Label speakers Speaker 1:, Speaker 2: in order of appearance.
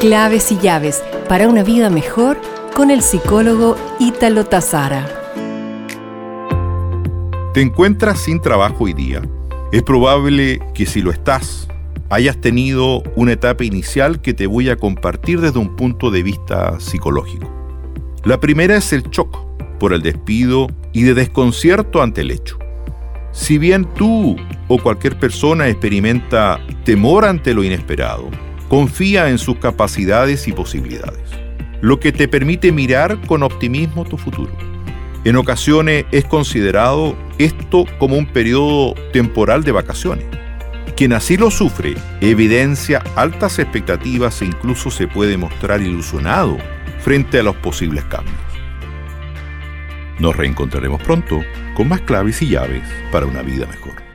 Speaker 1: Claves y llaves para una vida mejor con el psicólogo Ítalo Tazara.
Speaker 2: ¿Te encuentras sin trabajo hoy día? Es probable que si lo estás, hayas tenido una etapa inicial que te voy a compartir desde un punto de vista psicológico. La primera es el shock por el despido y de desconcierto ante el hecho. Si bien tú o cualquier persona experimenta temor ante lo inesperado, confía en sus capacidades y posibilidades, lo que te permite mirar con optimismo tu futuro. En ocasiones es considerado esto como un periodo temporal de vacaciones. Quien así lo sufre evidencia altas expectativas e incluso se puede mostrar ilusionado frente a los posibles cambios. Nos reencontraremos pronto con más claves y llaves para una vida mejor.